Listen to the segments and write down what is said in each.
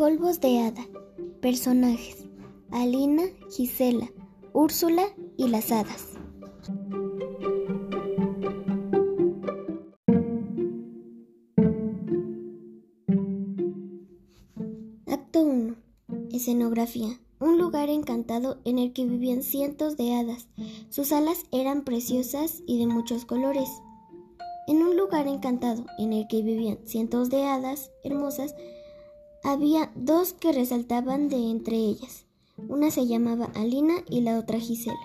Polvos de hada. Personajes. Alina, Gisela, Úrsula y las hadas. Acto 1. Escenografía. Un lugar encantado en el que vivían cientos de hadas. Sus alas eran preciosas y de muchos colores. En un lugar encantado en el que vivían cientos de hadas hermosas, había dos que resaltaban de entre ellas. Una se llamaba Alina y la otra Gisela.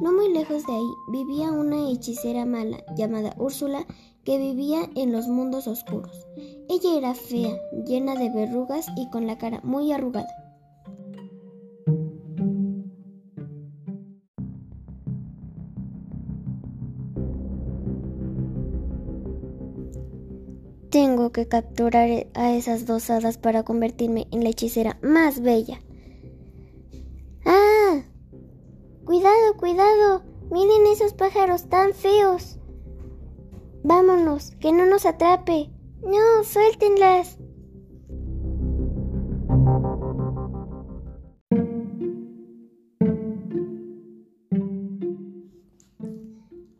No muy lejos de ahí vivía una hechicera mala llamada Úrsula que vivía en los mundos oscuros. Ella era fea, llena de verrugas y con la cara muy arrugada. Tengo que capturar a esas dos hadas para convertirme en la hechicera más bella. ¡Ah! Cuidado, cuidado. Miren esos pájaros tan feos. Vámonos, que no nos atrape. No, suéltenlas.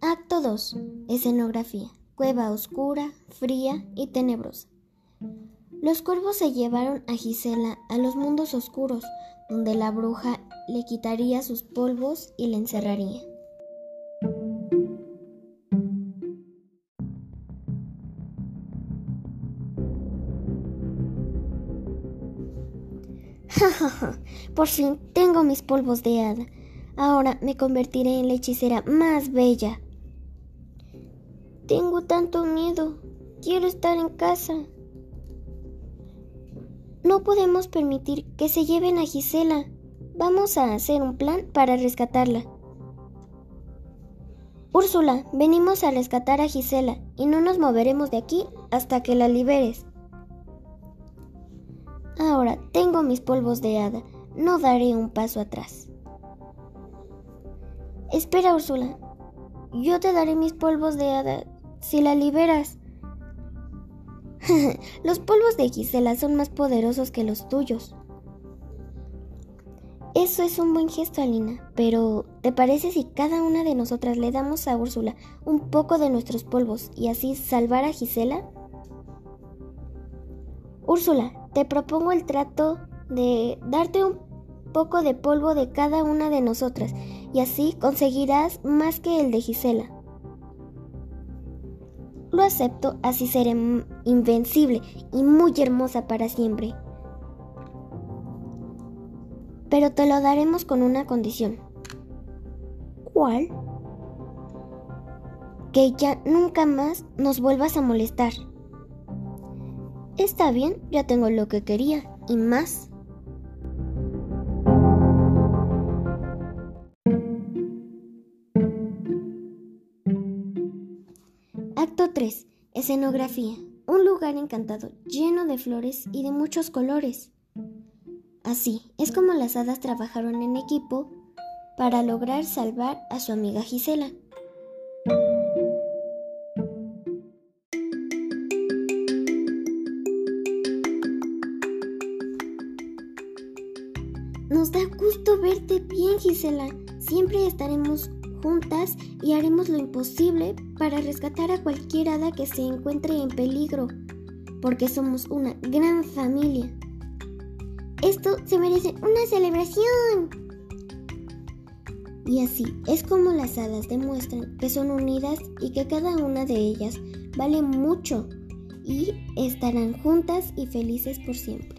Acto 2. Escenografía cueva oscura, fría y tenebrosa. Los cuervos se llevaron a Gisela a los mundos oscuros, donde la bruja le quitaría sus polvos y le encerraría. Por fin tengo mis polvos de hada. Ahora me convertiré en la hechicera más bella. Tengo tanto miedo. Quiero estar en casa. No podemos permitir que se lleven a Gisela. Vamos a hacer un plan para rescatarla. Úrsula, venimos a rescatar a Gisela y no nos moveremos de aquí hasta que la liberes. Ahora tengo mis polvos de hada. No daré un paso atrás. Espera, Úrsula. Yo te daré mis polvos de hada si la liberas. los polvos de Gisela son más poderosos que los tuyos. Eso es un buen gesto, Alina, pero ¿te parece si cada una de nosotras le damos a Úrsula un poco de nuestros polvos y así salvar a Gisela? Úrsula, te propongo el trato de darte un poco de polvo de cada una de nosotras y así conseguirás más que el de Gisela. Lo acepto, así seré invencible y muy hermosa para siempre. Pero te lo daremos con una condición. ¿Cuál? Que ya nunca más nos vuelvas a molestar. Está bien, ya tengo lo que quería y más. Acto 3. Escenografía. Un lugar encantado, lleno de flores y de muchos colores. Así es como las hadas trabajaron en equipo para lograr salvar a su amiga Gisela. Nos da gusto verte bien, Gisela. Siempre estaremos juntas y haremos lo imposible para rescatar a cualquier hada que se encuentre en peligro, porque somos una gran familia. Esto se merece una celebración. Y así es como las hadas demuestran que son unidas y que cada una de ellas vale mucho y estarán juntas y felices por siempre.